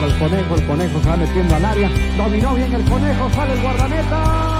para el conejo, el conejo se va metiendo al área, dominó bien el conejo, sale el guardameta.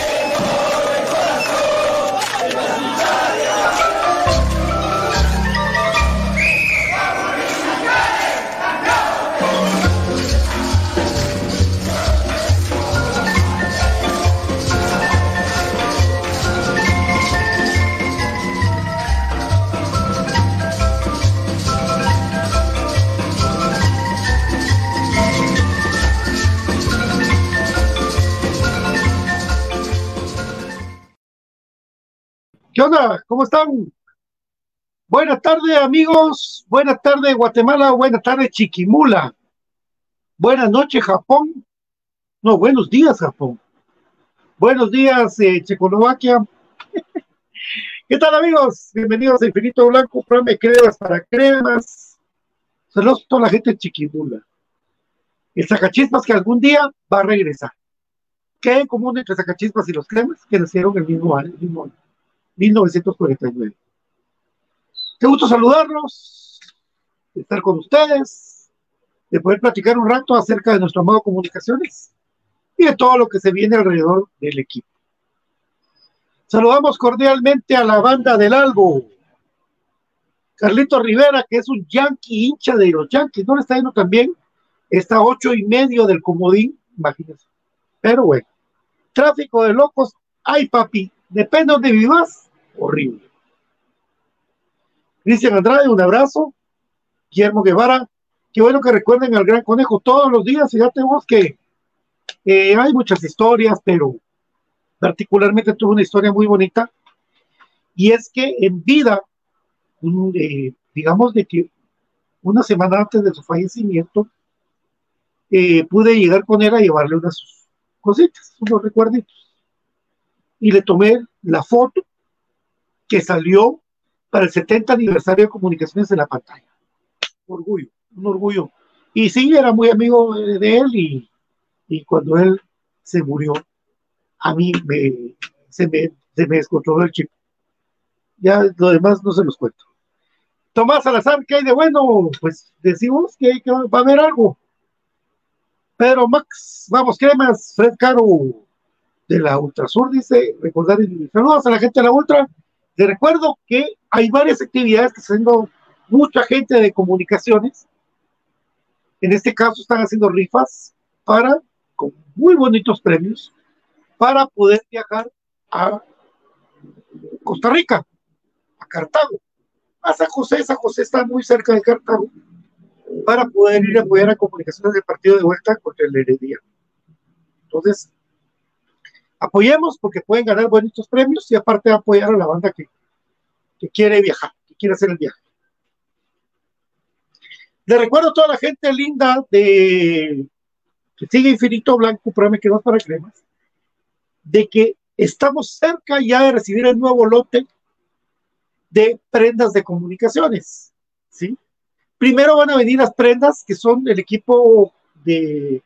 ¿Cómo están? Buenas tardes, amigos. Buenas tardes, Guatemala. Buenas tardes, Chiquimula. Buenas noches, Japón. No, buenos días, Japón. Buenos días, eh, Checoslovaquia. ¿Qué tal, amigos? Bienvenidos a Infinito Blanco, programa cremas para cremas. Saludos a toda la gente de Chiquimula. El sacachispas que algún día va a regresar. ¿Qué hay en común entre sacachispas y los cremas? Que nacieron el mismo año. El mismo año. 1949. Qué gusto saludarlos. estar con ustedes, de poder platicar un rato acerca de nuestro de comunicaciones y de todo lo que se viene alrededor del equipo. Saludamos cordialmente a la banda del Albo. Carlito Rivera, que es un yankee hincha de los Yankees, ¿no le está yendo también? Está a ocho y medio del comodín, imagínense. Pero bueno, tráfico de locos, ay papi, depende de donde vivas, horrible. Cristian Andrade, un abrazo. Guillermo Guevara, qué bueno que recuerden al Gran Conejo todos los días. Fíjate vos que eh, hay muchas historias, pero particularmente tuvo una historia muy bonita, y es que en vida, eh, digamos de que una semana antes de su fallecimiento, eh, pude llegar con él a llevarle unas cositas, unos recuerditos. Y le tomé la foto que salió para el 70 aniversario de comunicaciones en la pantalla. Orgullo, un orgullo. Y sí, era muy amigo de él y, y cuando él se murió, a mí me, se, me, se me descontroló el chip. Ya lo demás no se los cuento. Tomás Salazar, ¿qué hay de bueno? Pues decimos que, que va a haber algo. Pedro Max, vamos, ¿qué más? Fred Caro de la Ultrasur dice, recordar y saludos a la gente de la Ultra. Recuerdo que hay varias actividades que están haciendo mucha gente de comunicaciones. En este caso están haciendo rifas para, con muy bonitos premios, para poder viajar a Costa Rica, a Cartago, a San José. San José está muy cerca de Cartago, para poder ir a apoyar a comunicaciones del partido de vuelta contra el Heredia. Entonces, apoyemos porque pueden ganar buenos premios y aparte apoyar a la banda que, que quiere viajar, que quiere hacer el viaje. Le recuerdo a toda la gente linda de que sigue Infinito Blanco, programa que no para cremas, de que estamos cerca ya de recibir el nuevo lote de prendas de comunicaciones, ¿sí? Primero van a venir las prendas que son el equipo de,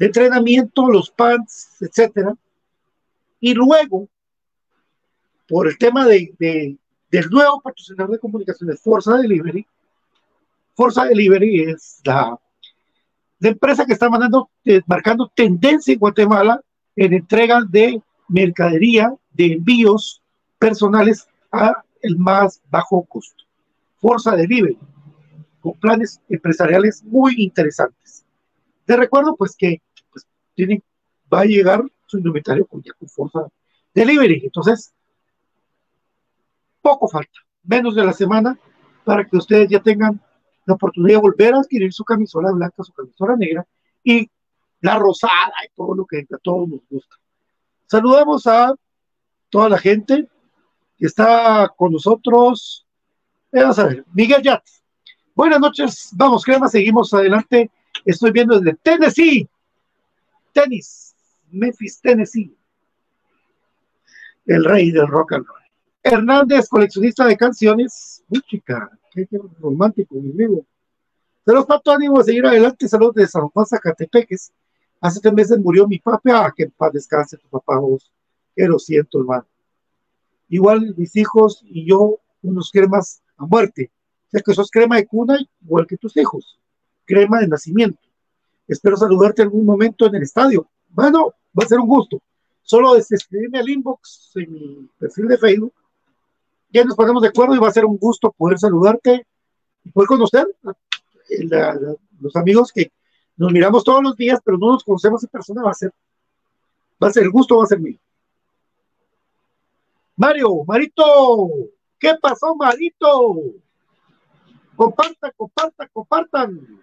entrenamiento, los pants, etcétera, y luego, por el tema de, del nuevo patrocinador de comunicaciones, Forza Delivery, Forza Delivery es la, la empresa que está mandando, eh, marcando tendencia en Guatemala en entrega de mercadería, de envíos personales a el más bajo costo. Forza Delivery, con planes empresariales muy interesantes. Te recuerdo pues que pues, tiene, va a llegar su inventario con, ya con Delivery. Entonces, poco falta, menos de la semana, para que ustedes ya tengan la oportunidad de volver a adquirir su camisola blanca, su camisola negra y la rosada y todo lo que a todos nos gusta. Saludamos a toda la gente que está con nosotros. Eh, vamos a ver, Miguel Yat. Buenas noches, vamos, crema, seguimos adelante. Estoy viendo desde Tennessee, tenis, Memphis, Tennessee. El rey del rock and roll. Hernández, coleccionista de canciones. Uy, chica, qué, romántico, mi amigo. Saludos, Pato, ánimo a seguir adelante. Saludos de San Juan, Zacatepeques. Hace tres meses murió mi papá, ah, que en paz descanse tu papá vos, que lo siento, hermano. Igual mis hijos y yo, unos cremas a muerte. O que sos crema de cuna igual que tus hijos, crema de nacimiento. Espero saludarte algún momento en el estadio. Bueno, va a ser un gusto. Solo escribirme al inbox en mi perfil de Facebook. Ya nos ponemos de acuerdo y va a ser un gusto poder saludarte y poder conocer a los amigos que nos miramos todos los días, pero no nos conocemos en persona, va a ser, va a ser el gusto, va a ser mío. Mario, Marito, ¿qué pasó, Marito? Compartan, compartan, compartan.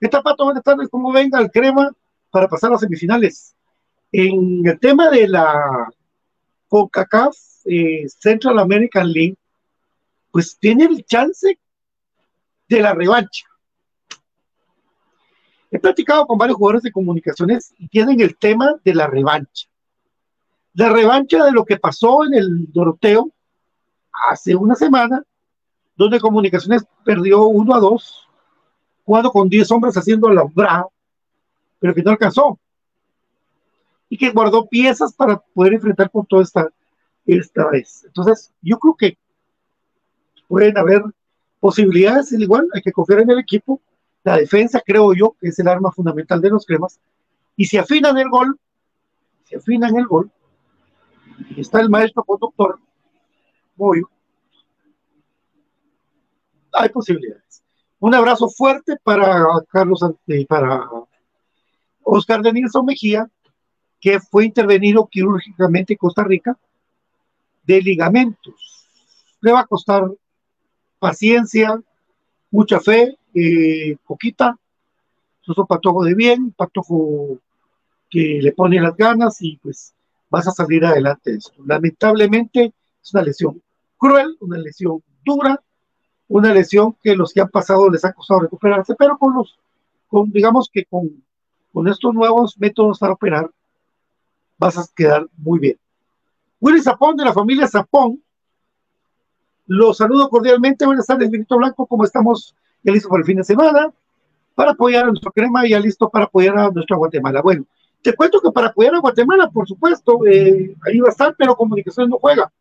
¿Qué tal, Pato? Buenas tardes, ¿cómo venga el crema para pasar a semifinales? En el tema de la CONCACAF eh, Central American League, pues tiene el chance de la revancha. He platicado con varios jugadores de comunicaciones y tienen el tema de la revancha. La revancha de lo que pasó en el Doroteo hace una semana, donde Comunicaciones perdió 1 a 2, jugando con 10 hombres haciendo la brava, pero que no alcanzó. Y que guardó piezas para poder enfrentar con toda esta, esta vez. Entonces, yo creo que pueden haber posibilidades, igual, hay que confiar en el equipo. La defensa, creo yo, es el arma fundamental de los cremas. Y si afinan el gol, si afinan el gol, está el maestro conductor, Moyo, hay posibilidades. Un abrazo fuerte para Carlos, para Oscar de Mejía, que fue intervenido quirúrgicamente en Costa Rica de ligamentos. Le va a costar paciencia, mucha fe, eh, poquita. Es un patojo de bien, patojo que le pone las ganas y pues vas a salir adelante de esto. Lamentablemente es una lesión cruel, una lesión dura, una lesión que los que han pasado les ha costado recuperarse, pero con los, con, digamos que con, con estos nuevos métodos para operar, vas a quedar muy bien. Willy Zapón de la familia Zapón, los saludo cordialmente. Buenas tardes, Benito Blanco, ¿cómo estamos? Ya listo para el fin de semana, para apoyar a nuestro crema y ya listo para apoyar a nuestra Guatemala. Bueno, te cuento que para apoyar a Guatemala, por supuesto, eh, ahí va a estar, pero Comunicaciones no juega,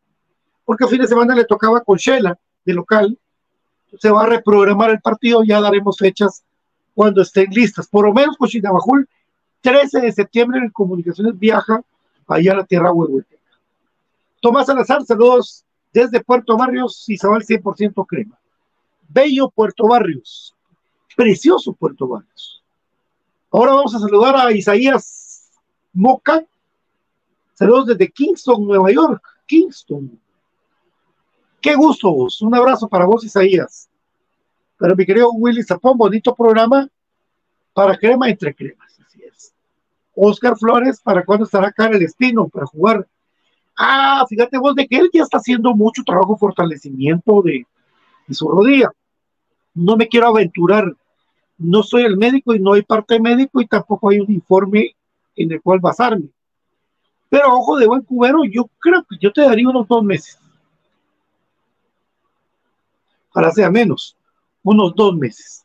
porque el fin de semana le tocaba con Shela, de local, se va a reprogramar el partido, ya daremos fechas cuando estén listas. Por lo menos con Chinabajul, 13 de septiembre en Comunicaciones viaja allá a la tierra huehueteca. Tomás Salazar, saludos desde Puerto Barrios, y Isabel 100% crema. Bello Puerto Barrios, precioso Puerto Barrios. Ahora vamos a saludar a Isaías Moca, saludos desde Kingston, Nueva York, Kingston. Qué gusto. Un abrazo para vos, Isaías. Pero mi querido Willy Zapón, bonito programa para crema entre cremas. Así es. Oscar Flores, ¿para cuándo estará acá el Espino para jugar? Ah, fíjate vos de que él ya está haciendo mucho trabajo fortalecimiento de, su rodilla. No me quiero aventurar. No soy el médico y no hay parte médico y tampoco hay un informe en el cual basarme. Pero ojo de buen cubero, yo creo que yo te daría unos dos meses para sea menos, unos dos meses.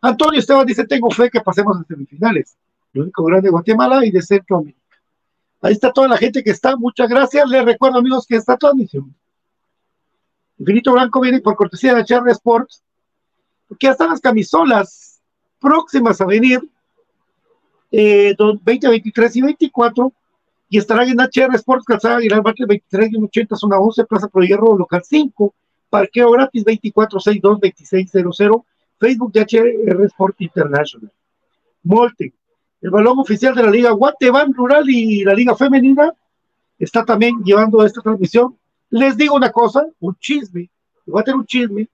Antonio Esteban dice, tengo fe que pasemos a semifinales. Lo único grande de Guatemala y de Centroamérica. Ahí está toda la gente que está. Muchas gracias. Les recuerdo, amigos, que esta transmisión. Infinito Blanco viene por cortesía de HR Sports, porque ya están las camisolas próximas a venir, eh, 20, 23 y 24, y estarán en HR Sports, Calzada Aguilar, Barrio 23 y 80, zona 11, Plaza Pro Hierro, local 5, Parqueo gratis 2462-2600. Facebook de HR Sport International. Molte. El balón oficial de la Liga Guatemala Rural y la Liga Femenina está también llevando esta transmisión. Les digo una cosa, un chisme, voy a tener un chisme.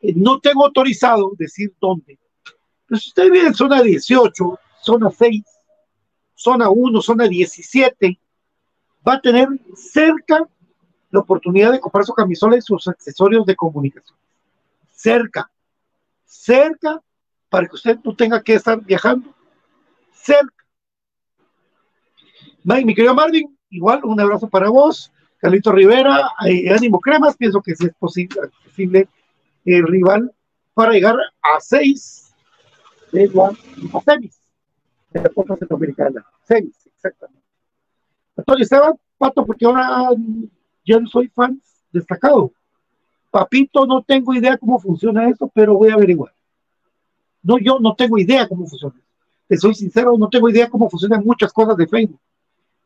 Eh, no tengo autorizado decir dónde. Pero si usted vive en zona 18, zona 6, zona 1, zona 17, va a tener cerca la oportunidad de comprar su camisola y sus accesorios de comunicación. Cerca, cerca, para que usted no tenga que estar viajando. Cerca. Mi querido Marvin, igual un abrazo para vos. Carlito Rivera, eh, Ánimo Cremas, pienso que sí es posible, posible el rival para llegar a seis de la a semis de la Copa Centroamericana. Semis, exactamente. Antonio Esteban, Pato, porque ahora yo no soy fan destacado. Papito, no tengo idea cómo funciona eso, pero voy a averiguar. No, yo no tengo idea cómo funciona. Te soy sincero, no tengo idea cómo funcionan muchas cosas de Facebook.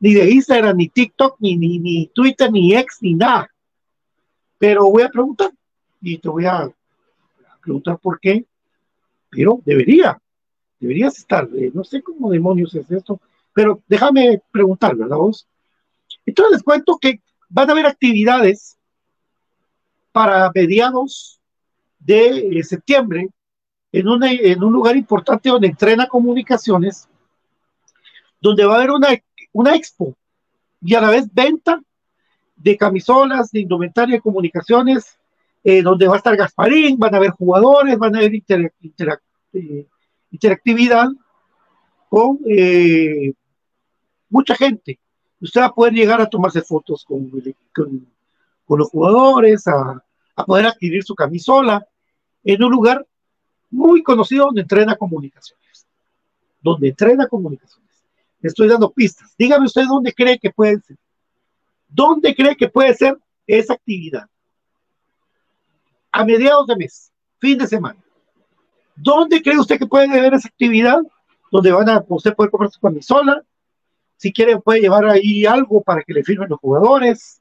Ni de Instagram, ni TikTok, ni, ni, ni Twitter, ni X, ni nada. Pero voy a preguntar. Y te voy a preguntar por qué. Pero debería. Deberías estar. Eh, no sé cómo demonios es esto. Pero déjame preguntar, ¿verdad vos? Entonces les cuento que van a haber actividades para mediados de eh, septiembre en, en un lugar importante donde entrena comunicaciones, donde va a haber una, una expo y a la vez venta de camisolas, de indumentaria de comunicaciones, eh, donde va a estar Gasparín, van a haber jugadores, van a haber eh, interactividad con mucha gente usted va a poder llegar a tomarse fotos con, los jugadores, a, poder adquirir su camisola en un lugar muy conocido donde entrena comunicaciones. Donde entrena comunicaciones. Estoy dando pistas. Dígame usted dónde cree que puede ser. ¿Dónde cree que puede ser esa actividad? A mediados de mes. fin de semana. ¿Dónde cree usted que puede haber esa actividad? Donde van a, usted puede comprar su camisola, si quiere puede llevar ahí algo para que le firmen los jugadores,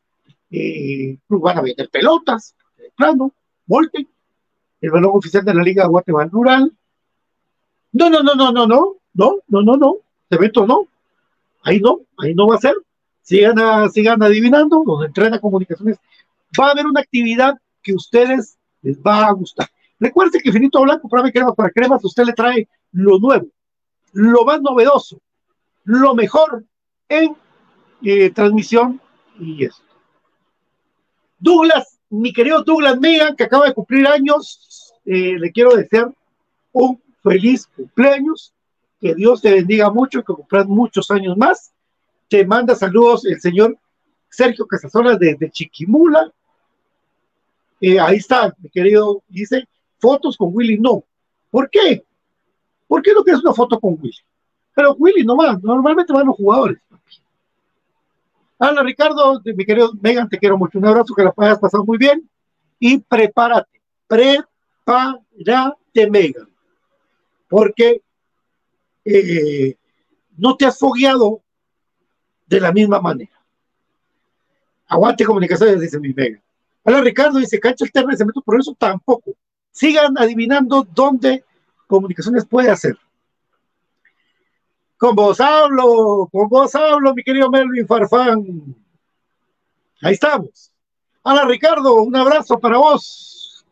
eh, van a vender pelotas, plano, volte, el balón oficial de la Liga Guatemala Rural. No, no, no, no, no, no, no, no, no, no, evento no, ahí no, ahí no va a ser. Sigan, sigan adivinando, donde entrena comunicaciones. Va a haber una actividad que a ustedes les va a gustar. Recuerden que Finito Blanco, para cremas para cremas, usted le trae lo nuevo, lo más novedoso, lo mejor en eh, transmisión y esto. Douglas, mi querido Douglas Megan, que acaba de cumplir años, eh, le quiero desear un feliz cumpleaños, que Dios te bendiga mucho, que cumplas muchos años más. Te manda saludos el señor Sergio Casasola desde Chiquimula. Eh, ahí está, mi querido, dice, fotos con Willy no. ¿Por qué? ¿Por qué no quieres una foto con Willy? Pero Willy no va, normalmente van los jugadores. Hola Ricardo, mi querido Megan, te quiero mucho. Un abrazo, que la hayas pasado muy bien. Y prepárate, prepárate, Megan. Porque eh, no te has fogueado de la misma manera. Aguante comunicaciones, dice mi Megan. Hola Ricardo, dice cancha alterna de cemento, por eso tampoco. Sigan adivinando dónde comunicaciones puede hacer. Con vos hablo, con vos hablo, mi querido Melvin Farfán. Ahí estamos. Hola Ricardo, un abrazo para vos.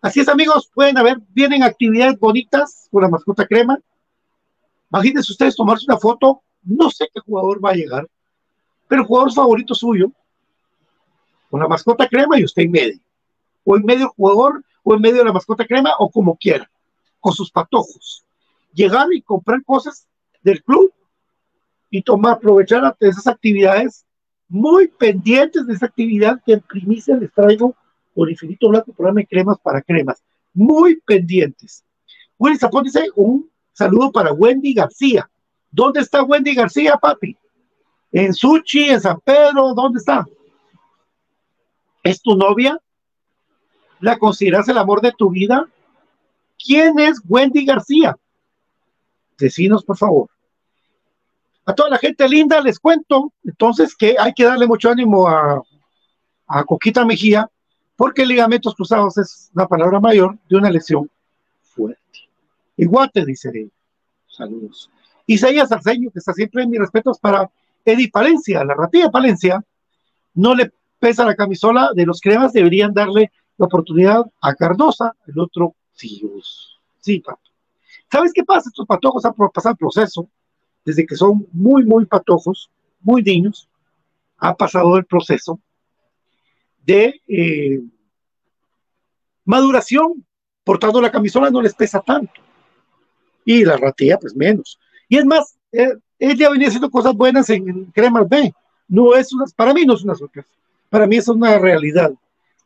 Así es, amigos, pueden haber, vienen actividades bonitas con la mascota crema. Imagínense ustedes tomarse una foto, no sé qué jugador va a llegar, pero el jugador favorito suyo, con la mascota crema y usted en medio. O en medio el jugador, o en medio de la mascota crema, o como quiera, con sus patojos llegar y comprar cosas del club y tomar, aprovechar esas actividades muy pendientes de esa actividad que en primicia les traigo por Infinito Blanco, programa de cremas para cremas. Muy pendientes. Willy Zapón dice un saludo para Wendy García. ¿Dónde está Wendy García, papi? En Suchi, en San Pedro, ¿dónde está? ¿Es tu novia? ¿La consideras el amor de tu vida? ¿Quién es Wendy García? Decinos, por favor. A toda la gente linda les cuento, entonces, que hay que darle mucho ánimo a, a Coquita Mejía, porque ligamentos cruzados es la palabra mayor de una lesión fuerte. Igual te dice Saludos. Isaías Arceño, que está siempre en mis respetos para Eddie Palencia, la ratilla Palencia, no le pesa la camisola de los cremas, deberían darle la oportunidad a Cardosa, el otro sí, sí, papá. ¿Sabes qué pasa? Estos patojos han pasado el proceso, desde que son muy, muy patojos, muy niños, ha pasado el proceso de eh, maduración, portando la camisola no les pesa tanto. Y la ratilla, pues menos. Y es más, eh, ella venía haciendo cosas buenas en, Cremas B. No es una, para mí no es una sorpresa. Para mí es una realidad.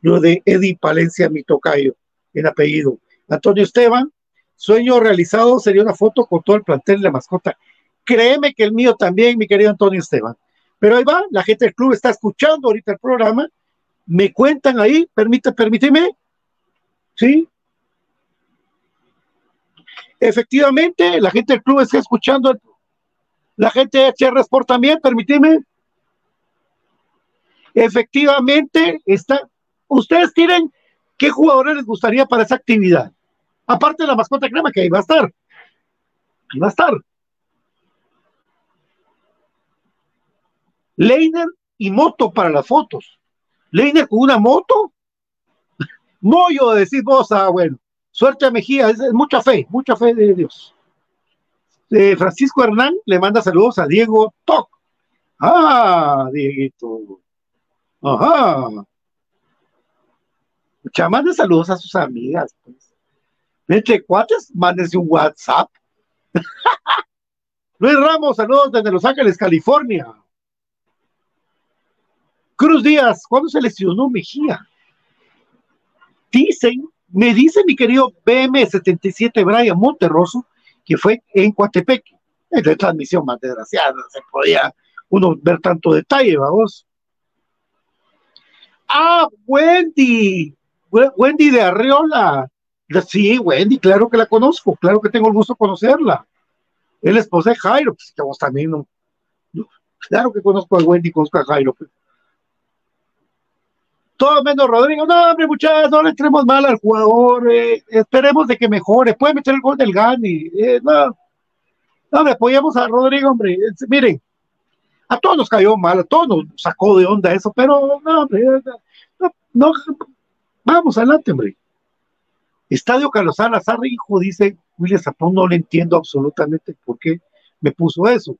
Lo de Eddie Palencia, mi tocayo, en apellido. Antonio Esteban, Sueño realizado sería una foto con todo el plantel de la mascota. Créeme que el mío también, mi querido Antonio Esteban. Pero ahí va, la gente del club está escuchando ahorita el programa. Me cuentan ahí, permite, permíteme. ¿Sí? Efectivamente, la gente del club está escuchando. la gente de HR Sport también, permíteme. Efectivamente, está. Ustedes tienen qué jugadores les gustaría para esa actividad. Aparte de la mascota crema, que ahí va a estar. Ahí va a estar. Leiner y moto para las fotos. Leiner con una moto. Moyo, decís vos, ah, bueno. Suerte a Mejía, es, mucha fe, mucha fe de Dios. Eh, Francisco Hernán le manda saludos a Diego Toc. Ah, Dieguito. Ajá. Mucha de saludos a sus amigas, pues. Entre cuates, mándense un WhatsApp. Luis Ramos, saludos desde Los Ángeles, California. Cruz Díaz, ¿cuándo se lesionó Mejía? Dicen, me dice mi querido BM77 Brian Monterroso, que fue en Coatepec. Es la transmisión más desgraciada, se podía uno ver tanto detalle, vamos. Ah, Wendy, Wendy de Arriola. Sí, Wendy, claro que la conozco, claro que tengo el gusto de conocerla. Es la esposa de Jairo, pues que vos también no. Claro que conozco a Wendy, conozco a Jairo. Pues. Todo menos Rodrigo. No, hombre, muchachos, no le entremos mal al jugador. Eh, esperemos de que mejore. Puede meter el gol del Gani. Eh, no, no, apoyamos a Rodrigo, hombre. miren, a todos nos cayó mal, a todos nos sacó de onda eso, pero no, hombre, no, no vamos adelante, hombre. Estadio Carlos Salazar, hijo, dice William Zapón, no le entiendo absolutamente por qué me puso eso.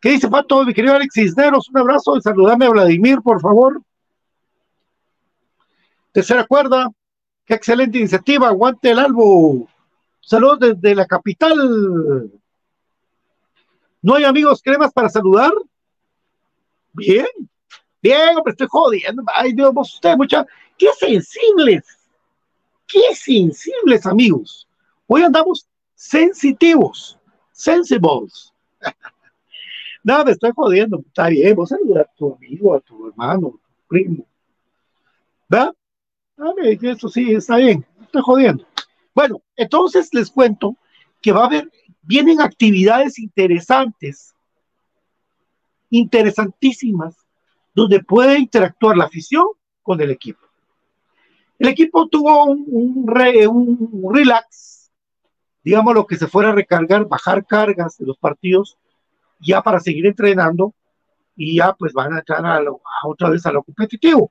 ¿Qué dice Pato, mi querido Alex Cisneros? Un abrazo, saludame a Vladimir, por favor. Tercera cuerda, qué excelente iniciativa, aguante el albo. Saludos desde la capital. ¿No hay amigos cremas para saludar? Bien, bien, hombre, estoy jodiendo. Ay, Dios, ustedes, mucha. Qué sensibles, qué sensibles, amigos. Hoy andamos sensitivos, sensibles. no, me estoy jodiendo. Está bien, vos saludar a tu amigo, a tu hermano, a tu primo. ¿Verdad? Eso sí, está bien. Estoy jodiendo. Bueno, entonces les cuento que va a haber vienen actividades interesantes, interesantísimas, donde puede interactuar la afición con el equipo. El equipo tuvo un, relax, digamos lo que se fuera a recargar, bajar cargas de los partidos, ya para seguir entrenando y ya pues van a entrar a, otra vez a lo competitivo.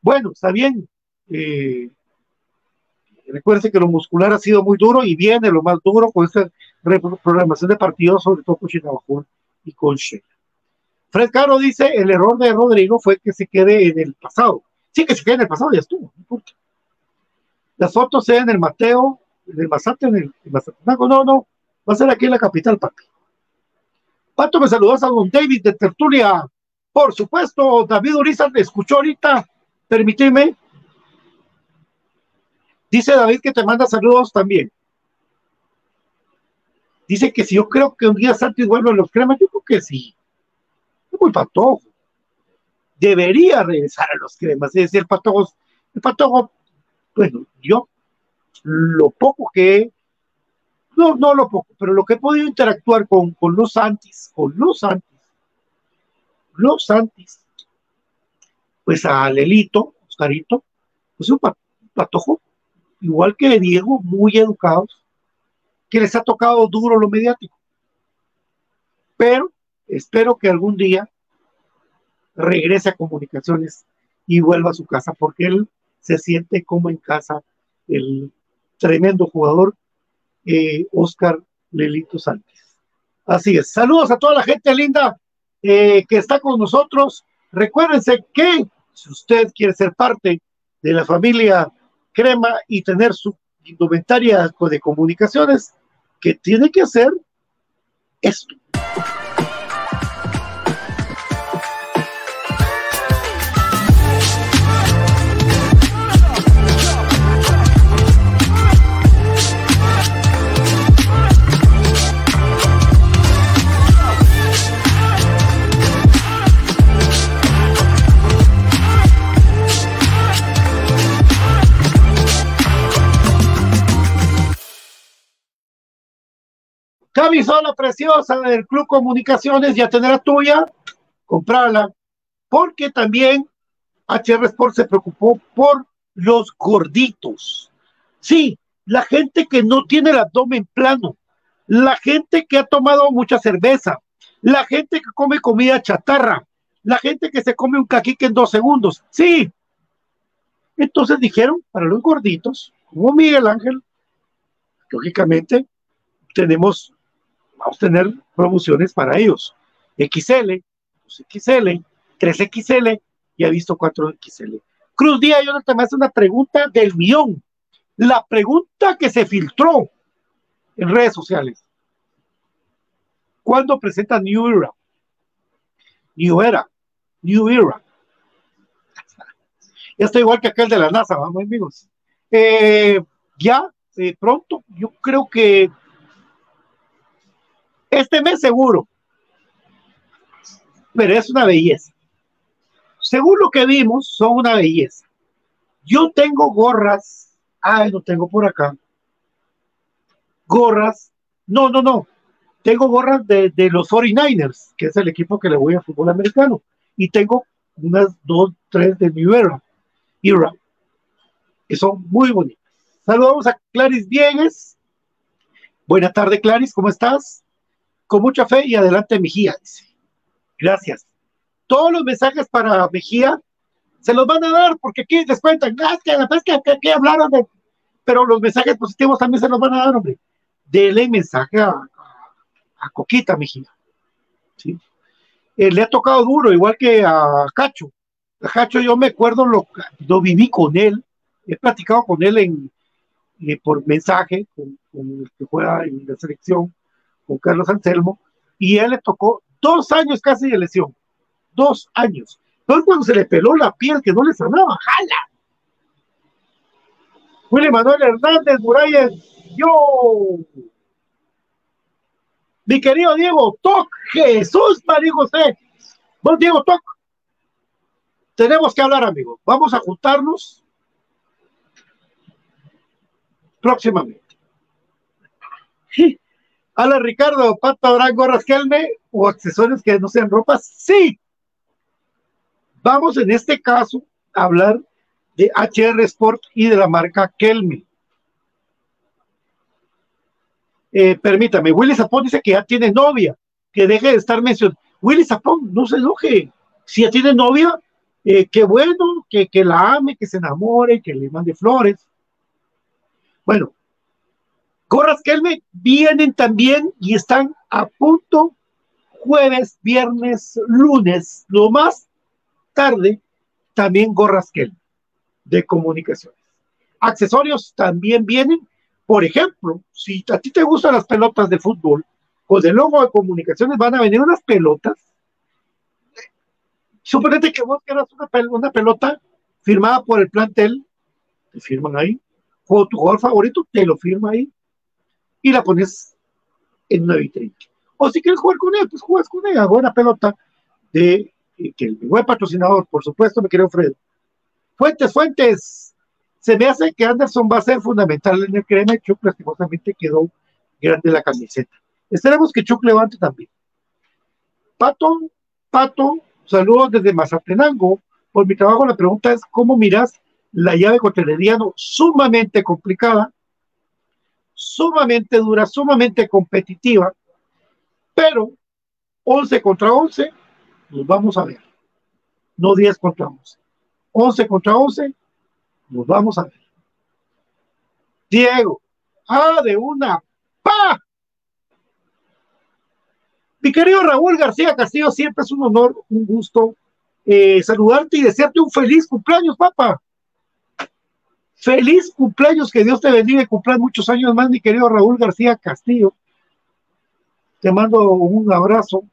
Bueno, está bien. Eh, recuerden que lo muscular ha sido muy duro y viene lo más duro con esta programación de partidos, sobre todo con Chinabajul y con Shea. Fred Caro dice, el error de Rodrigo fue que se quede en el pasado. Sí, que se quede en el pasado, ya estuvo, no importa. Las fotos sean en el Mateo, en el Mazate, en el, No, no, no, va a ser aquí en la capital, papi. Pato, me saludas a don David de Tertulia. Por supuesto, David Uriza me escuchó ahorita. Permíteme. Dice David que te manda saludos también. Dice que si yo creo que un día Santos vuelve a los cremas, yo creo que sí. Es muy patojo. Debería regresar a los cremas. Es decir, el patojo, el patojo, bueno, yo lo poco que no, no lo poco, pero lo que he podido interactuar con, con los Santis, con los Santis, los Santis, pues a Lelito, Oscarito, pues un patojo, igual que Diego, muy educados, que les ha tocado duro lo mediático. Pero espero que algún día regrese a comunicaciones y vuelva a su casa, porque él se siente como en casa el tremendo jugador eh, Oscar Lelito Sánchez. Así es. Saludos a toda la gente linda eh, que está con nosotros. Recuérdense que si usted quiere ser parte de la familia Crema y tener su indumentaria de comunicaciones, que tiene que hacer esto. Camisola preciosa del Club Comunicaciones, ya tener la tuya, comprarla, porque también HR Sport se preocupó por los gorditos. Sí, la gente que no tiene el abdomen plano, la gente que ha tomado mucha cerveza, la gente que come comida chatarra, la gente que se come un caquique en dos segundos. Sí. Entonces dijeron, para los gorditos, como Miguel Ángel, lógicamente tenemos vamos a tener promociones para ellos. XL, 2XL, 3XL y ha visto 4XL. Cruz Díaz, Jonathan, me hace una pregunta del millón. La pregunta que se filtró en redes sociales. ¿Cuándo presenta New Era? New Era. New Era. Ya estoy igual que aquel de la NASA, vamos amigos. Eh, ya, eh, pronto, yo creo que este mes seguro. Pero es una belleza. Según lo que vimos, son una belleza. Yo tengo gorras. Ay, no tengo por acá. Gorras. No, no, no. Tengo gorras de, los 49ers, que es el equipo que le voy a fútbol americano. Y tengo unas dos, tres de New Era, que son muy bonitas. Saludamos a Claris Viegues. Buena tarde, Claris, ¿cómo estás? Con mucha fe y adelante, Mejía. Gracias. Todos los mensajes para Mejía se los van a dar, porque aquí les cuentan, ah, que, que, que, hablaron de. Pero los mensajes positivos también se los van a dar, hombre. Dele mensaje a, Coquita Mejía. ¿sí? Eh, le ha tocado duro, igual que a Cacho. Cacho yo me acuerdo, lo, lo viví con él, he platicado con él en, eh, por mensaje, con, el que juega en la selección, con Carlos Anselmo, y él le tocó dos años casi de lesión. Dos años. Entonces cuando se le peló la piel que no le sanaba, ¡jala! Willy Manuel Hernández Muralles, yo. Mi querido Diego Toc, Jesús María José. Bueno, Diego Toc, tenemos que hablar, amigo. Vamos a juntarnos próximamente. Hola Ricardo, ¿Pato habrá gorras Kelme o accesorios que no sean ropas? Sí. Vamos en este caso a hablar de HR Sport y de la marca Kelme. Eh, permítame, Willy Zapón dice que ya tiene novia, que deje de estar mencionando. Willy Zapón, no se enoje. Si ya tiene novia, eh, qué bueno, que, que la ame, que se enamore, que le mande flores. Bueno, gorras Kelme vienen también y están a punto jueves, viernes, lunes, lo más tarde, también gorras Kelme de comunicaciones. Accesorios también vienen por ejemplo, si a ti te gustan las pelotas de fútbol, con el logo de comunicaciones van a venir unas pelotas. Suponete que vos quieras una, una pelota firmada por el plantel, te firman ahí, o tu jugador favorito te lo firma ahí y la pones en una vitrina. O si quieres jugar con él, pues juegas con ella, buena pelota de eh, que el buen patrocinador, por supuesto, me querido Fred. Fuentes, fuentes, se me hace que Anderson va a ser fundamental en el crema y Chuck lastimosamente quedó grande la camiseta. Esperemos que Chuck levante también. Pato, Pato, saludos desde Mazatenango. Por mi trabajo la pregunta es, ¿cómo miras la llave contra? Sumamente complicada, sumamente dura, sumamente competitiva, pero 11 contra 11, nos vamos a ver. No 10 contra 11. 11 contra 11, nos vamos a ver. Diego. Ah, de una. ¡Pa! Mi querido Raúl García Castillo, siempre es un honor, un gusto eh, saludarte y desearte un feliz cumpleaños, papá. Feliz cumpleaños, que Dios te bendiga y cumplan muchos años más, mi querido Raúl García Castillo. Te mando un abrazo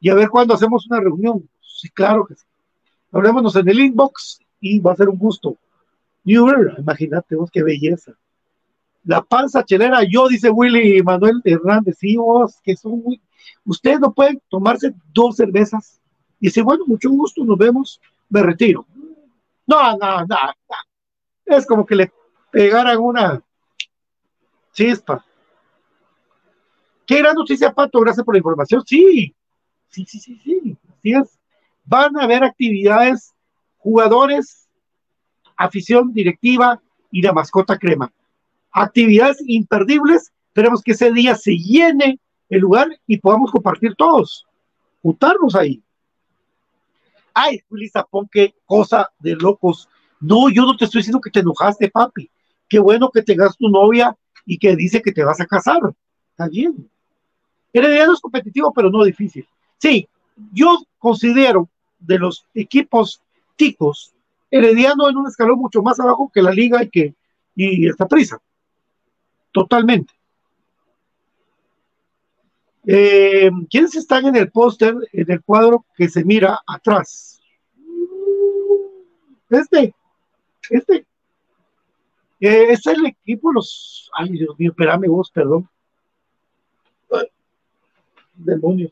y a ver cuándo hacemos una reunión. Sí, claro que sí. Hablémonos en el inbox y va a ser un gusto. imagínate vos qué belleza. La panza chelera, yo, dice Willy Manuel Hernández, sí, vos, que son muy... Ustedes no pueden tomarse dos cervezas dice, bueno, mucho gusto, nos vemos, me retiro. No, no, no, Es como que le pegaran una chispa. Qué gran noticia, Pato, gracias por la información. Sí, sí, sí, sí, sí, así es. Van a haber actividades jugadores, afición directiva y la mascota crema. Actividades imperdibles. Esperemos que ese día se llene el lugar y podamos compartir todos, juntarnos ahí. Ay, Juli Zapón, qué cosa de locos. No, yo no te estoy diciendo que te enojaste, papi. Qué bueno que tengas tu novia y que dice que te vas a casar. Está bien. Heredero es competitivo, pero no difícil. Sí, yo considero de los equipos ticos, Herediano en un escalón mucho más abajo que la liga y que y esta prisa. Totalmente. Eh, ¿Quiénes están en el póster, en el cuadro que se mira atrás? Este, este. Es el equipo, los. Ay, Dios mío, espérame vos, perdón. Demonio.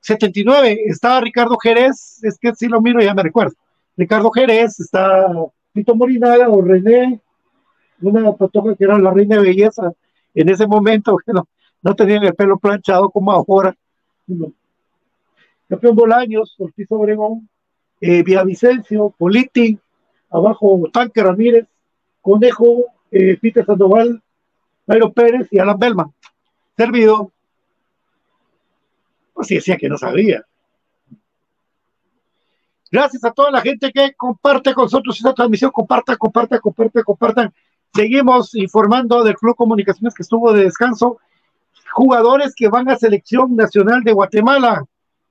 79, estaba Ricardo Jerez, es que si lo miro ya me recuerdo. Ricardo Jerez, está Tito Morinaga o René, una patoja que era la reina de belleza en ese momento, que no, no tenían el pelo planchado como ahora. Campeón Bolaños, Ortiz Obregón, eh, Villavicencio, Politi, abajo Tanque Ramírez, Conejo, eh, Peter Sandoval, Jairo Pérez y Alan Belman. Servido. Pues sí decía que no sabía. Gracias a toda la gente que comparte con nosotros esta transmisión. Compartan, compartan, compartan, compartan. Seguimos informando del Club Comunicaciones que estuvo de descanso. Jugadores que van a Selección Nacional de Guatemala.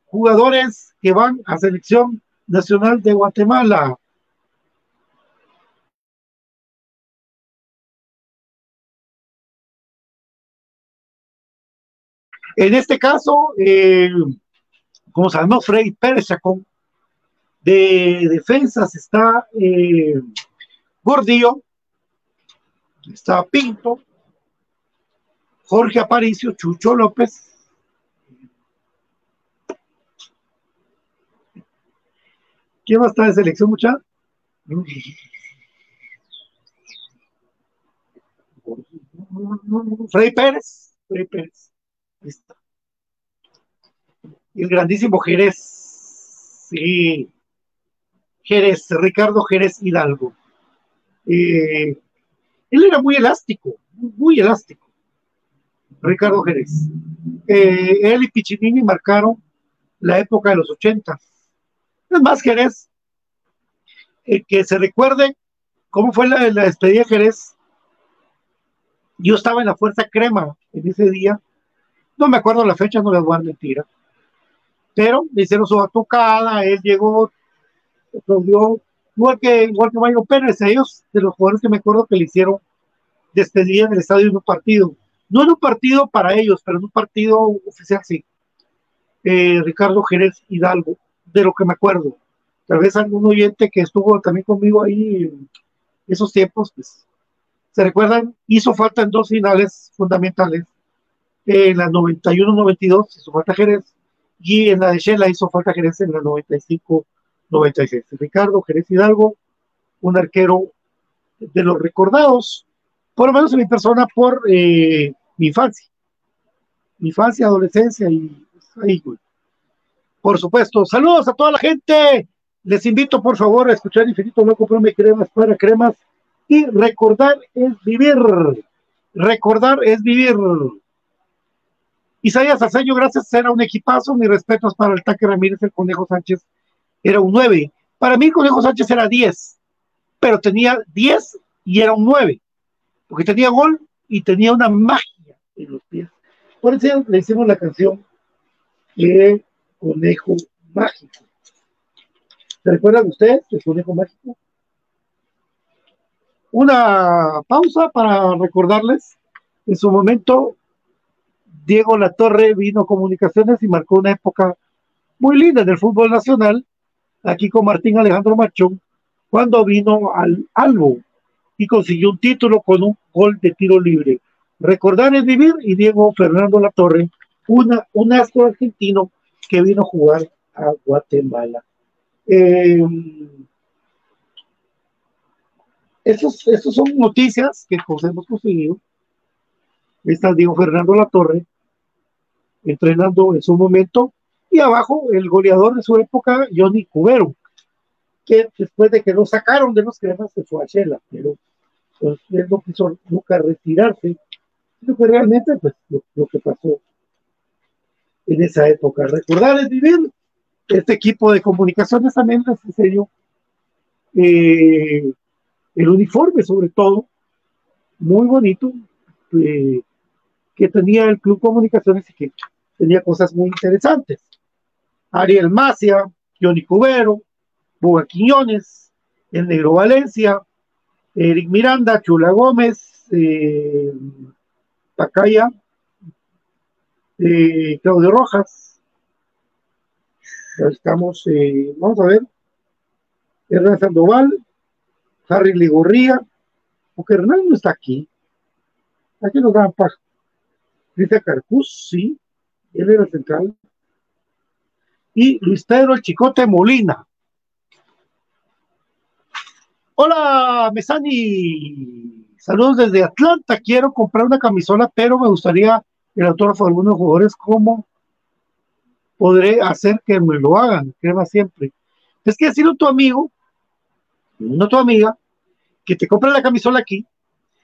Jugadores que van a Selección Nacional de Guatemala. En este caso, eh, como sabemos, Freddy Pérez Chacón, de defensas está eh, Gordillo, está Pinto, Jorge Aparicio, Chucho López. ¿Quién va a estar en selección, mucha? Freddy Pérez, Freddy Pérez. El grandísimo Jerez. Sí. Jerez, Ricardo Jerez Hidalgo. Eh, él era muy elástico, muy elástico. Ricardo Jerez. Eh, él y Piccinini marcaron la época de los ochentas. Es más, Jerez, eh, que se recuerde cómo fue la, la despedida de Jerez. Yo estaba en la Fuerza Crema en ese día no me acuerdo la fecha, no les voy a mentir. Pero le hicieron su batucada, él llegó, dio, igual que, igual que Mario Pérez, ellos, de los jugadores que me acuerdo que le hicieron despedida en el estadio en un partido. No en un partido para ellos, pero en un partido oficial sí. Eh, Ricardo Jerez Hidalgo, de lo que me acuerdo. Tal vez algún oyente que estuvo también conmigo ahí esos tiempos, pues, se recuerdan, hizo falta en dos finales fundamentales en la 91-92 hizo falta Jerez y en la de Shela hizo falta Jerez en la 95-96. Ricardo Jerez Hidalgo, un arquero de los recordados, por lo menos en mi persona, por eh, mi infancia. Mi infancia, adolescencia y ahí, Por supuesto, saludos a toda la gente. Les invito, por favor, a escuchar Infinito No Comprome Cremas para Cremas. Y recordar es vivir. Recordar es vivir. Isaías Aceño, gracias, era un equipazo. Mis respetos para el Taque Ramírez, el Conejo Sánchez era un 9. Para mí, el Conejo Sánchez era 10, pero tenía 10 y era un 9, porque tenía gol y tenía una magia en los pies. Por eso le hicimos la canción El Conejo Mágico. ¿Se recuerdan ustedes el Conejo Mágico? Una pausa para recordarles. En su momento, Diego Latorre vino Comunicaciones y marcó una época muy linda en el fútbol nacional, aquí con Martín Alejandro Machón, cuando vino al Albo y consiguió un título con un gol de tiro libre. Recordar es vivir y Diego Fernando Latorre, una, un astro argentino que vino a jugar a Guatemala. Eh, son noticias que hemos conseguido está Diego Fernando Latorre, entrenando en su momento, y abajo el goleador de su época, Johnny Cubero, que después de que lo sacaron de los cremas se fue pero pues, él no quiso nunca retirarse, sino que realmente pues, lo, que pasó en esa época. Recordar es vivir, este equipo de comunicaciones también les enseñó eh, el uniforme sobre todo, muy bonito, eh, que tenía el Club Comunicaciones y que tenía cosas muy interesantes. Ariel Macia, Johnny Cubero, Boga Quiñones, el Negro Valencia, Eric Miranda, Chula Gómez, eh, Pacaya, eh, Claudio Rojas. Estamos, eh, vamos a ver, Hernán Sandoval, Harry Ligorría, porque Hernán no está aquí. Aquí nos dan paja. Cristian Carcus, sí, él era central. Y Luis Pedro el Chicote Molina. Hola, Mesani. Saludos desde Atlanta. Quiero comprar una camisola, pero me gustaría el autógrafo de algunos jugadores. ¿Cómo podré hacer que me lo hagan? Crema siempre. Es que decirle a tu amigo, no tu amiga, que te compre la camisola aquí,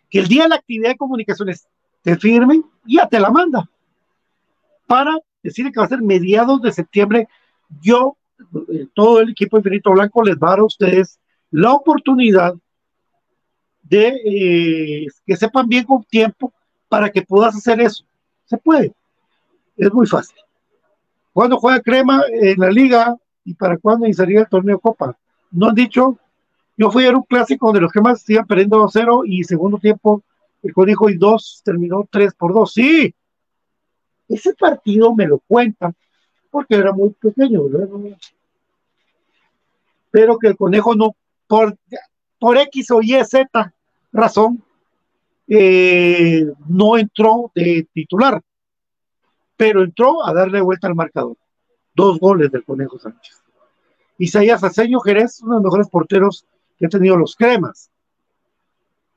que el día de la actividad de comunicaciones te firmen y ya te la manda. Para decirle que va a ser mediados de septiembre. Yo, eh, todo el equipo Infinito Blanco les va a dar a ustedes la oportunidad de eh, que sepan bien con tiempo para que puedas hacer eso. Se puede. Es muy fácil. ¿Cuándo juega Crema en la liga y para cuándo iniciaría el torneo Copa? No han dicho. Yo fui a un clásico donde los Cremas iban perdiendo 2-0 y segundo tiempo el Conejo y 2 terminó 3 por 2. Sí, ese partido me lo cuentan porque era muy pequeño, ¿verdad? Pero que el Conejo no por, por X o Y, Z razón, eh, no entró de titular, pero entró a darle vuelta al marcador. Dos goles del Conejo Sánchez. Isaías Aceño Jerez, uno de los mejores porteros que ha tenido los cremas.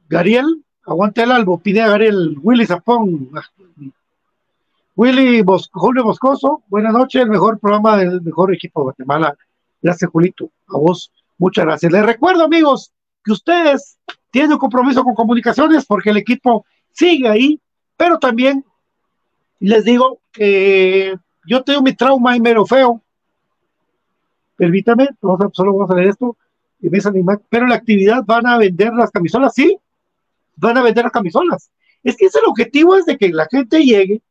Gariel, aguante el albo, pide a Gariel, Willy Zapón, Willy Julio Boscoso, buenas noches, el mejor programa del mejor equipo de Guatemala. Gracias, Julito. A vos, Muchas gracias. Les recuerdo, amigos, que ustedes tienen un compromiso con comunicaciones porque el equipo sigue ahí, pero también les digo que yo tengo mi trauma y mero feo. Permítame, solo vamos a leer esto. Pero la actividad van a vender las camisolas, sí, van a vender las camisolas. Es que ese el objetivo es de que la gente llegue,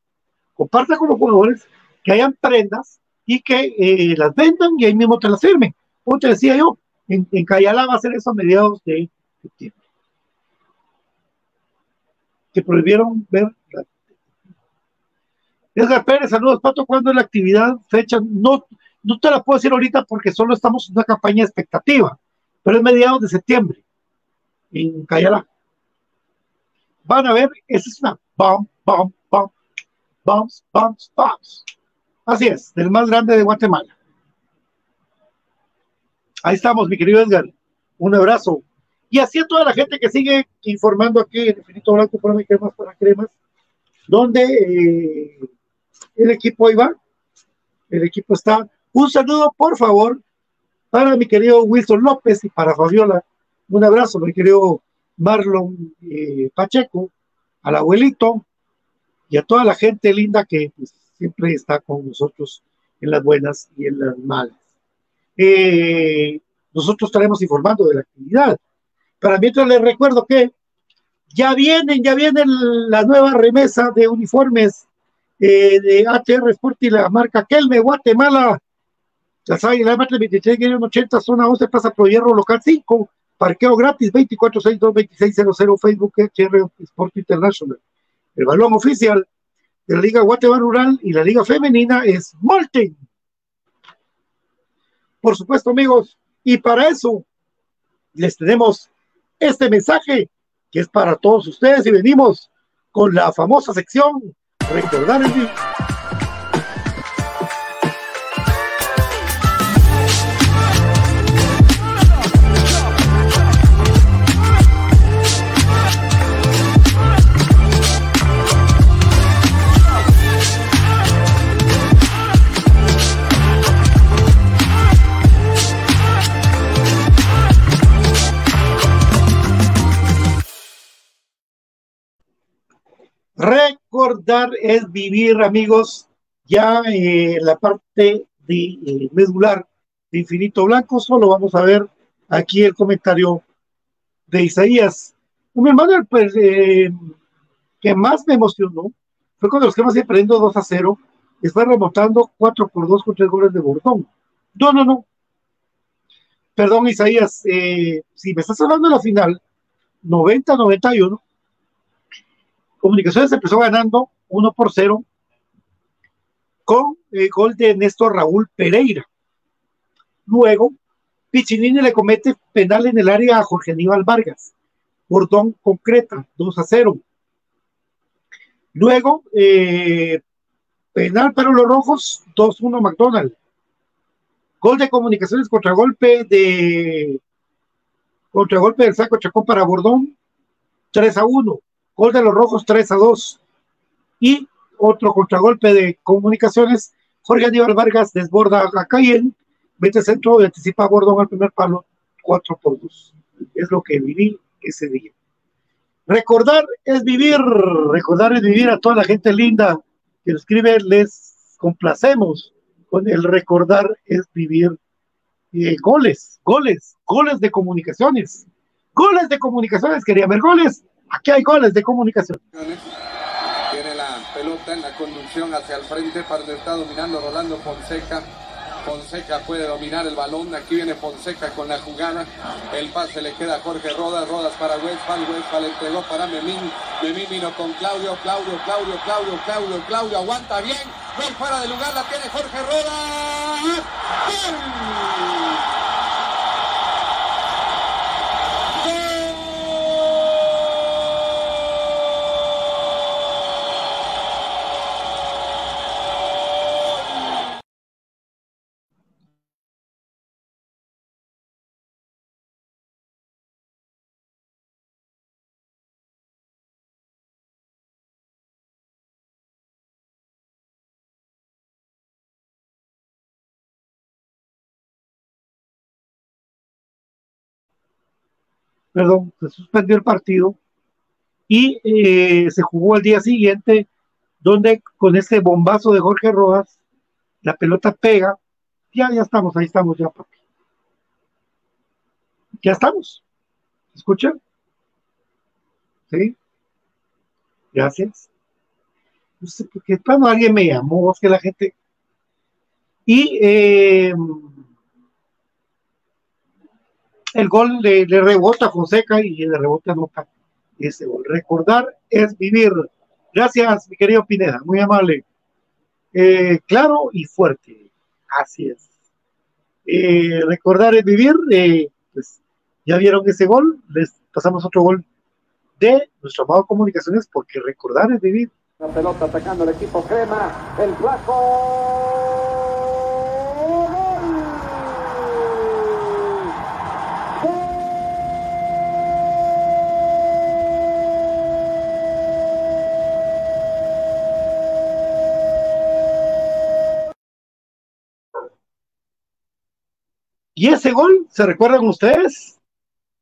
comparta con los jugadores, que hayan prendas y que eh, las vendan y ahí mismo te las firmen. Como te decía yo, en, en Cayala va a ser eso a mediados de septiembre. Que prohibieron ver. Edgar Pérez, saludos, Pato. ¿Cuándo es la actividad? Fecha. No, no te la puedo decir ahorita porque solo estamos en una campaña expectativa, pero es mediados de septiembre en Cayala. Van a ver, esa es una bam, bam, bam, bombs, bombs, bombs. Así es, del más grande de Guatemala. Ahí estamos, mi querido Edgar. Un abrazo. Y así a toda la gente que sigue informando aquí en Infinito Blanco para cremas para cremas, donde eh, el equipo ahí va. El equipo está. Un saludo, por favor, para mi querido Wilson López y para Fabiola. Un abrazo, mi querido Marlon eh, Pacheco, al abuelito y a toda la gente linda que pues, siempre está con nosotros en las buenas y en las malas. Eh, nosotros estaremos informando de la actividad. Para mientras les recuerdo que ya vienen, ya vienen la nueva remesa de uniformes eh, de ATR Sport y la marca Kelme, Guatemala. Las águilas de 23, 80, zona 11, pasa por hierro local 5, parqueo gratis 2462-2600, Facebook ATR Sport International. El balón oficial de la Liga Guatemala Rural y la Liga Femenina es Molten por supuesto, amigos. Y para eso les tenemos este mensaje que es para todos ustedes y venimos con la famosa sección Recordar el Recordar es vivir, amigos, ya en la parte de eh, medular de Infinito Blanco. Solo vamos a ver aquí el comentario de Isaías. Un hermano pues, eh, que más me emocionó fue cuando los que más iban perdiendo 2 a 0, está remontando 4 por 2 con 3 goles de Bordón. No, no, no. Perdón, Isaías, eh, si me estás hablando de la final, 90-91, Comunicaciones empezó ganando 1 por 0 con el gol de Néstor Raúl Pereira. Luego, Piccinini le comete penal en el área a Jorge Aníbal Vargas. Bordón concreta, 2 a 0. Luego, eh, penal para los rojos, 2-1 McDonald. Gol de comunicaciones contra golpe de Contragolpe del saco Chacón para Bordón, 3 a 1. Gol de los Rojos, 3 a 2. Y otro contragolpe de comunicaciones. Jorge Aníbal Vargas desborda a Cayenne, mete centro y anticipa a Bordón al primer palo, 4 por 2. Es lo que viví ese día. Recordar es vivir, recordar es vivir a toda la gente linda que escribe, les complacemos con el recordar es vivir eh, goles, goles, goles de comunicaciones, goles de comunicaciones, quería ver goles, aquí hay goles de comunicaciones. Tiene la pelota en la conducción hacia el frente para el está dominando Rolando Fonseca. Fonseca puede dominar el balón. Aquí viene Fonseca con la jugada. El pase le queda a Jorge Rodas. Rodas para Westphal. Westphal entregó para Memín. Memín vino con Claudio. Claudio, Claudio, Claudio, Claudio, Claudio. Aguanta bien. Gol fuera de lugar. La tiene Jorge Rodas. ¡Gol! Perdón, se suspendió el partido y eh, se jugó al día siguiente, donde con ese bombazo de Jorge Rojas, la pelota pega, ya, ya estamos, ahí estamos ya, papi. Ya estamos. ¿Escuchan? ¿Sí? Gracias. No sé por qué, alguien me llamó, es que la gente... Y eh, el gol le, rebota a Fonseca y le rebota nota ese gol. Recordar es vivir. Gracias, mi querido Pineda, muy amable. Eh, claro y fuerte. Así es. Eh, recordar es vivir. Eh, pues ya vieron ese gol. Les pasamos otro gol de nuestro amado Comunicaciones porque recordar es vivir. La pelota atacando el equipo crema. El flaco. ¿Y ese gol se recuerdan ustedes?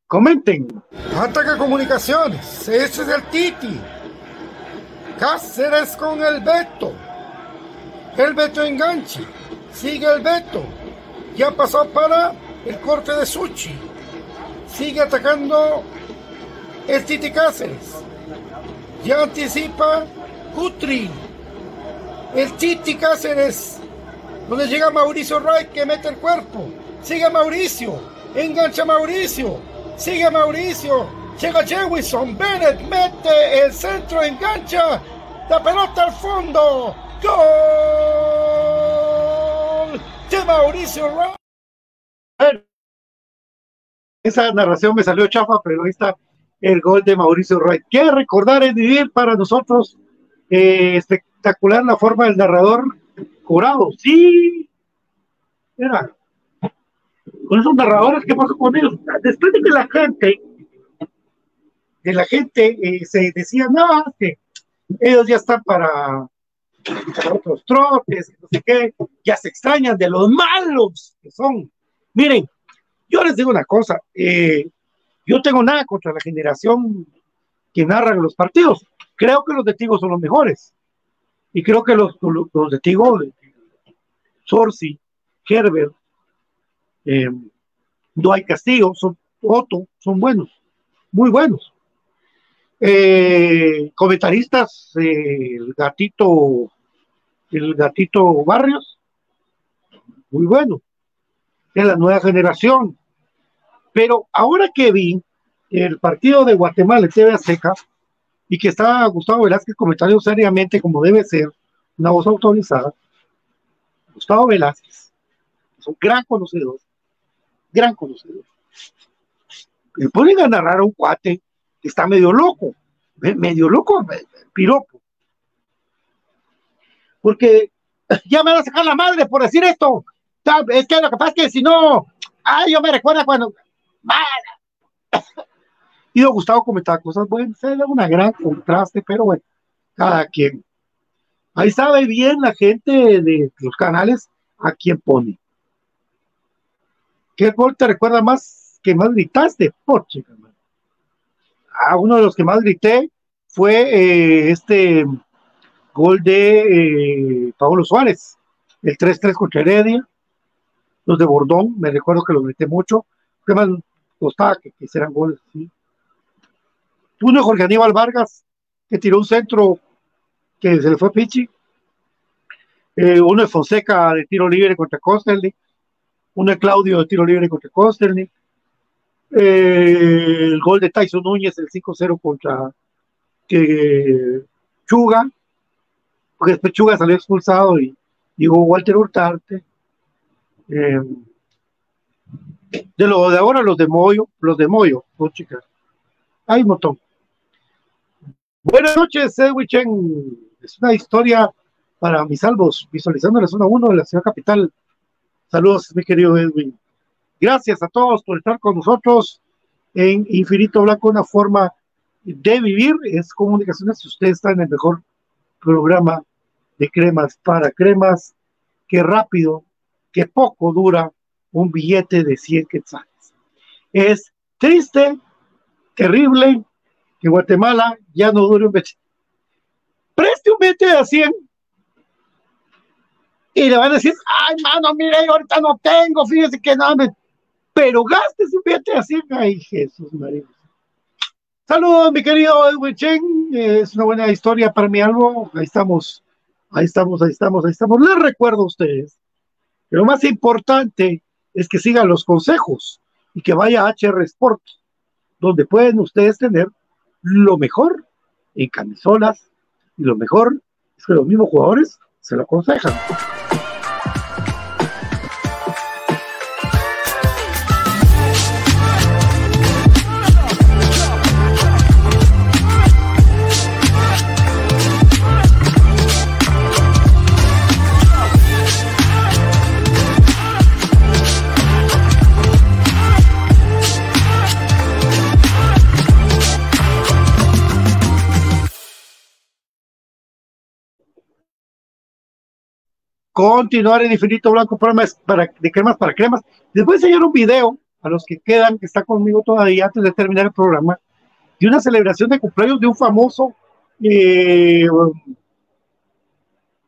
Comenten. Ataca comunicaciones. Ese es el Titi. Cáceres con el Beto. El Beto engancha. Sigue el Beto. Ya pasó para el corte de Suchi. Sigue atacando el Titi Cáceres. Ya anticipa Utri. El Titi Cáceres. Donde llega Mauricio Ray que mete el cuerpo. Sigue Mauricio. Engancha Mauricio. Sigue Mauricio. Llega Jewison. Bennett mete el centro. Engancha. La pelota al fondo. Gol de Mauricio Esa narración me salió chafa, pero ahí está el gol de Mauricio Roy. Qué recordar es vivir para nosotros. Eh, espectacular la forma del narrador curado. Sí, era con esos narradores, ¿qué pasó con ellos? Después de que la gente, de la gente eh, se decía, no, que ellos ya están para, otros trotes, no sé qué, ya se extrañan de los malos que son. Miren, yo les digo una cosa, eh, yo tengo nada contra la generación que narra los partidos. Creo que los de Tigo son los mejores. Y creo que los, los, de Tigo, Sorsi, Herbert, eh, hay castigo, son Otto, son buenos, muy buenos. Eh, comentaristas, eh, el gatito, el gatito Barrios, muy bueno, de la nueva generación. Pero ahora que vi el partido de Guatemala en TV Seca y que estaba Gustavo Velázquez comentando seriamente como debe ser, una voz autorizada, Gustavo Velázquez, es un gran conocedor, gran conocedor. Me ponen a narrar a un cuate que está medio loco, medio loco, piropo. Porque ya me va a sacar la madre por decir esto. Es que lo que pasa es que si no, ay, yo me recuerda cuando, Y don Gustavo comentaba cosas buenas, era una gran contraste, pero bueno, cada quien. Ahí sabe bien la gente de los canales a quién pone. ¿Qué gol te recuerda más que más gritaste? Poche, Ah, uno de los que más grité fue eh, este gol de eh, Pablo Suárez, el 3-3 contra Heredia, los de Bordón, me recuerdo que los grité mucho, que más costaba que, hicieran goles así. Uno de Jorge Aníbal Vargas, que tiró un centro que se le fue a Pichi. Eh, uno de Fonseca de tiro libre contra Costerly. Uno de Claudio de tiro libre contra Costerly. Eh, el gol de Tyson Núñez, el 5-0 contra Chuga, porque después Chuga salió expulsado y llegó Walter Hurtarte. Eh, de lo de ahora, los de Moyo, los de Moyo, dos chicas. Hay un montón. Buenas noches, Edwin Es una historia para mis salvos, visualizando la zona 1 de la ciudad capital. Saludos, mi querido Edwin. Gracias a todos por estar con nosotros en Infinito Blanco, una forma de vivir. Es comunicaciones. Si usted está en el mejor programa de cremas para cremas, que rápido, que poco dura un billete de 100 quetzales. Es triste, terrible que Guatemala ya no dure un billete. Preste un billete de 100 y le van a decir, ay, mano, mire, ahorita no tengo, fíjese que no, me... pero gastes un billete 100. Ay, Jesús María. Saludos, mi querido Edwin Chen. Es una buena historia para mi algo. Ahí estamos, ahí estamos, ahí estamos, ahí estamos. Les recuerdo a ustedes que lo más importante es que sigan los consejos y que vaya a HR Sport, donde pueden ustedes tener lo mejor en camisolas y lo mejor es que los mismos jugadores se lo aconsejan. Continuar en Infinito Blanco, programas para, de cremas para cremas. Les voy a enseñar un video a los que quedan, que está conmigo todavía antes de terminar el programa, de una celebración de cumpleaños de un famoso, eh,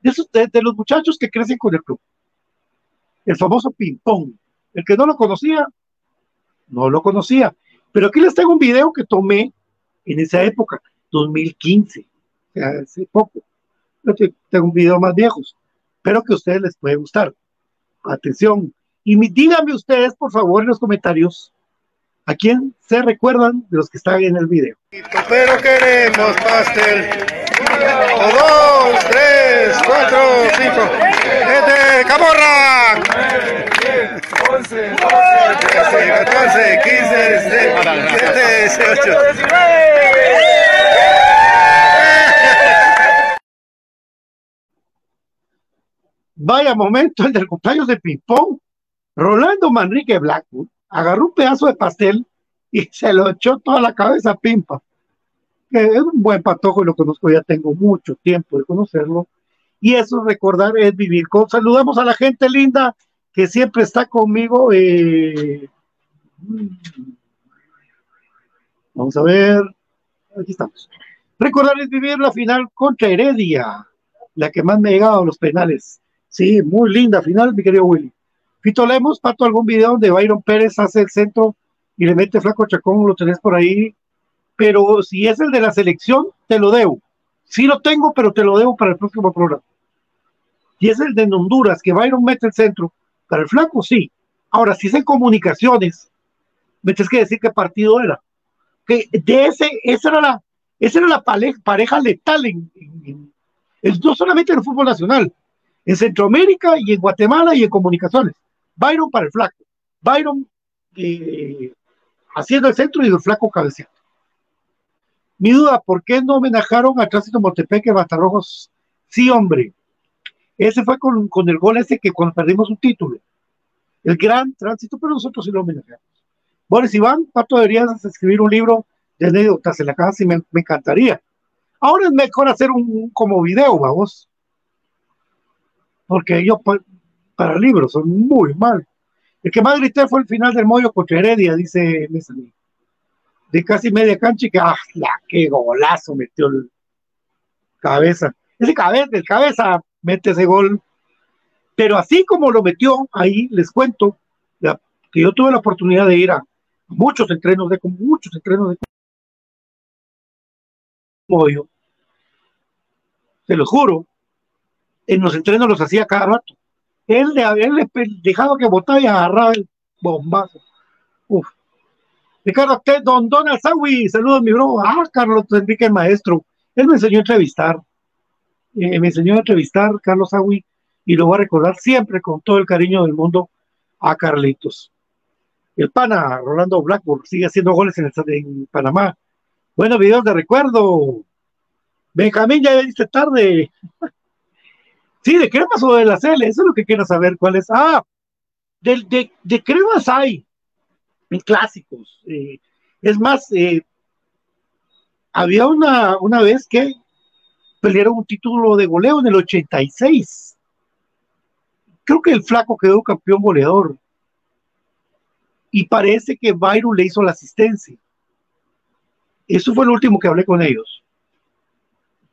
de, de, los muchachos que crecen con el club. El famoso ping-pong. El que no lo conocía, no lo conocía. Pero aquí les tengo un video que tomé en esa época, 2015, o sea, hace poco. tengo un video más viejos Espero que a ustedes les puede gustar. Atención. Y díganme ustedes, por favor, en los comentarios, ¿a quién se recuerdan de los que están en el video? Pero queremos pastel. dos, tres, cuatro, cinco. ¡Este, camorra! 11, 12, 13, 14, 15, 16, 17, 18, Vaya momento el del cumpleaños de ping-pong. Rolando Manrique Blackwood agarró un pedazo de pastel y se lo echó toda la cabeza a Pimpa. Es un buen patojo y lo conozco, ya tengo mucho tiempo de conocerlo. Y eso recordar es vivir con. Saludamos a la gente linda que siempre está conmigo. Eh, vamos a ver. Aquí estamos. Recordar es vivir la final contra Heredia, la que más me ha llegado a los penales. Sí, muy linda final, mi querido Willy. Fito Lemos, Pato, algún video donde Byron Pérez hace el centro y le mete flaco chacón, lo tenés por ahí. Pero si es el de la selección, te lo debo. Sí lo tengo, pero te lo debo para el próximo programa. Si es el de Honduras, que Byron mete el centro, para el flaco, sí. Ahora, si es en comunicaciones, me tienes que decir qué partido era. Que de ese, esa era la, esa era la pareja, letal en, no solamente en el fútbol nacional, en Centroamérica y en Guatemala y en comunicaciones. Byron para el flaco. Byron eh, haciendo el centro y el flaco cabeceando. Mi duda, ¿por qué no homenajaron a Tránsito Montepeque Batarrojos? Sí, hombre. Ese fue con, el gol ese que cuando perdimos un título. El gran tránsito, pero nosotros sí lo homenajamos. Boris Iván, Pato, deberías escribir un libro de anécdotas en la casa y me, encantaría. Ahora es mejor hacer un, como video, vamos. Porque yo para libros son muy mal. El que más grité fue el final del Moyo contra Heredia, dice De casi media cancha y que, ¡ah, qué golazo metió el cabeza! Ese cabeza, el cabeza mete ese gol. Pero así como lo metió, ahí les cuento que yo tuve la oportunidad de ir a muchos entrenos de muchos entrenos de Moyo. Se lo juro, en los entrenos los hacía cada rato. Él, le, dejaba que botaba y agarraba el bombazo. Uf. Ricardo, don Donald Sawi, saludos mi bro. Ah, Carlos Enrique, maestro. Él me enseñó a entrevistar. Eh, me enseñó a entrevistar Carlos Sawi y lo voy a recordar siempre con todo el cariño del mundo a Carlitos. El pana Rolando Blackburn sigue haciendo goles en, Panamá. Buenos videos de recuerdo. Benjamín, ya viste tarde. Sí, de cremas o de la CL, eso es lo que quiero saber cuál es. Ah, de, de, de cremas hay en clásicos. Eh, es más, eh, había una, una vez que pelearon un título de goleo en el 86. Creo que el flaco quedó campeón goleador. Y parece que Byron le hizo la asistencia. Eso fue lo último que hablé con ellos.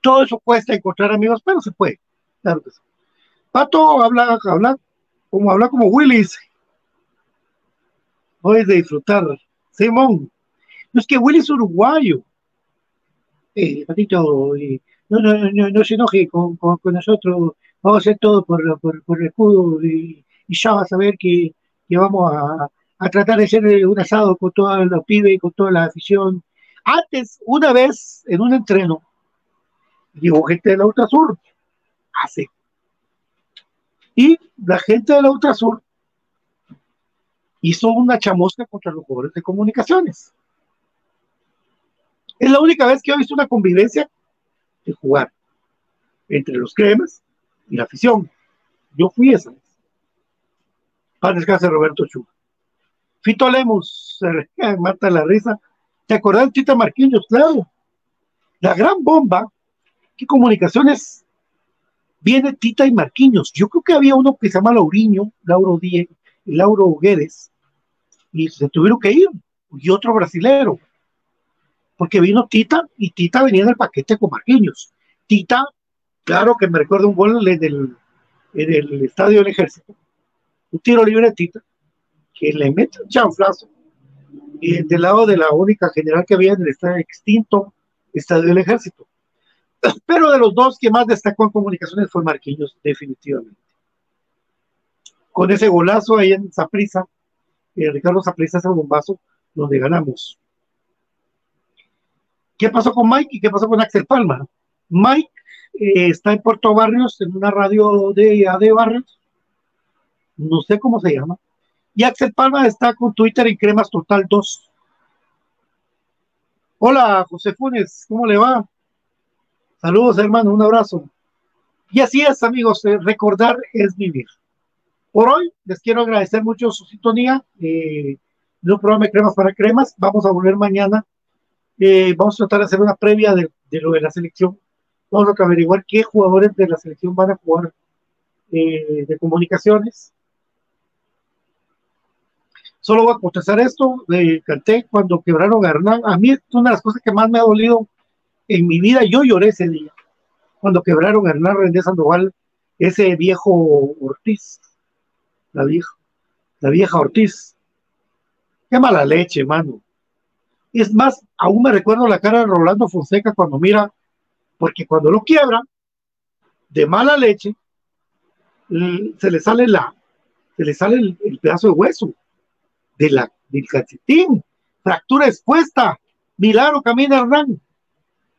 Todo eso cuesta encontrar amigos, pero se puede. Sí. Pato habla, habla, como habla como Willis. Hoy de disfrutar. Simón. No es que Willis es uruguayo. Eh, Patito, no, no, se enoje con, nosotros. Vamos a hacer todo por, el escudo y, ya vas a ver que, vamos a, tratar de hacer un asado con todos los pibes y con toda la afición. Antes, una vez en un entreno, digo gente de la Ultrasur, hace. Y la gente de la Ultrasur hizo una chamusca contra los jugadores de comunicaciones. Es la única vez que he visto una convivencia de jugar entre los cremas y la afición. Yo fui esa vez. Para descansar Roberto Chu. Fito Lemos, mata la risa. ¿Te acordás, Tita Marquinhos? Claro. La gran bomba que comunicaciones viene Tita y Marquinhos. Yo creo que había uno que se llama Lauriño, Lauro Díez, Lauro Guedes, y se tuvieron que ir, y otro brasilero, porque vino Tita y Tita venía en el paquete con Marquinhos. Tita, claro que me recuerda un gol en el, en el estadio del ejército, un tiro libre de Tita, que le mete un chanflazo, y del lado de la única general que había en el extinto estadio del ejército pero de los dos que más destacó en comunicaciones fue Marquinhos, definitivamente. Con ese golazo ahí en Zaprisa, eh, Ricardo Zaprisa ese bombazo donde ganamos. ¿Qué pasó con Mike y qué pasó con Axel Palma? Mike eh, está en Puerto Barrios, en una radio de AD Barrios, no sé cómo se llama, y Axel Palma está con Twitter en Cremas Total 2. Hola, José Funes, ¿cómo le va? Saludos, hermano, un abrazo. Y así es, amigos, eh, recordar es vivir. Por hoy les quiero agradecer mucho su sintonía eh, de un programa de cremas para cremas. Vamos a volver mañana. Eh, vamos a tratar de hacer una previa de, lo de la selección. Vamos a averiguar qué jugadores de la selección van a jugar de comunicaciones. Solo voy a contestar esto. canté cuando quebraron a Hernán. A mí, una de las cosas que más me ha dolido en mi vida yo lloré ese día, cuando quebraron a Hernán Rendez Sandoval, ese viejo Ortiz, la vieja, la vieja Ortiz. Qué mala leche, mano. Es más, aún me recuerdo la cara de Rolando Fonseca cuando mira, porque cuando lo quiebra, de mala leche, se le sale la, se le sale el, pedazo de hueso de la, del calcetín, fractura expuesta, milagro camina Hernán,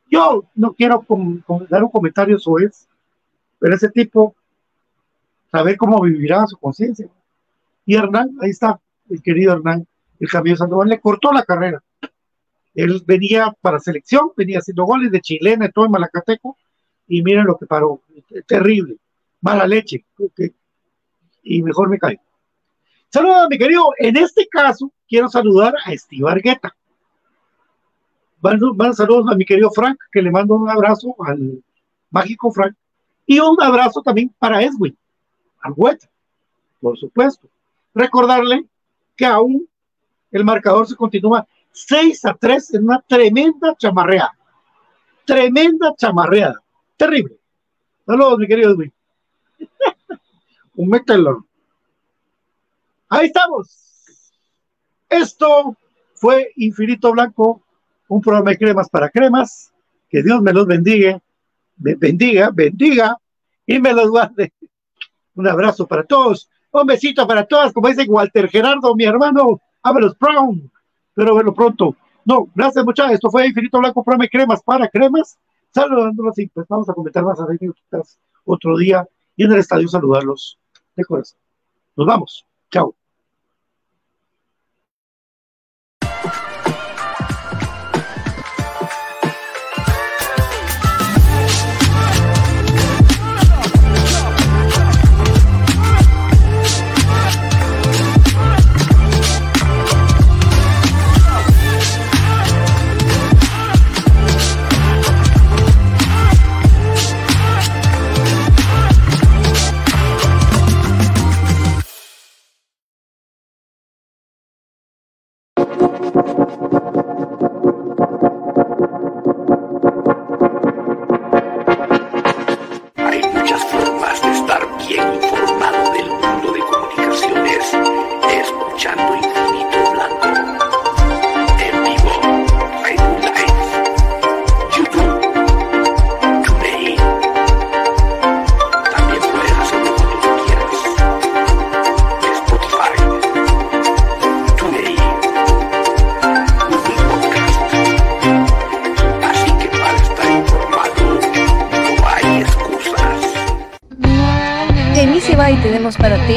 yo no quiero dar un comentario sobre eso, pero ese tipo, saber cómo vivirá su conciencia. Y Hernán, ahí está, el querido Hernán, el Camilo Sandoval, le cortó la carrera. Él venía para selección, venía haciendo goles de chilena y todo en Malacateco, y miren lo que paró, terrible, mala leche, y mejor me caigo. Saludos mi querido. En este caso, quiero saludar a Steve Argueta. Van, saludos a mi querido Frank, que le mando un abrazo al mágico Frank. Y un abrazo también para Edwin, al Hueta, por supuesto. Recordarle que aún el marcador se continúa 6 a 3 en una tremenda chamarreada. Tremenda chamarreada. Terrible. Saludos, mi querido Edwin. un metalón. Ahí estamos. Esto fue Infinito Blanco, un programa de cremas para cremas. Que Dios me los bendiga, bendiga, bendiga y me los guarde. Un abrazo para todos, un besito para todas, como dice Walter Gerardo, mi hermano, Ábalos Brown. Pero verlo pronto. No, gracias muchachos. Esto fue Infinito Blanco, programa de cremas para cremas. Saludándolos y pues vamos a comentar más a otro día y en el estadio saludarlos de corazón. Nos vamos. Chao.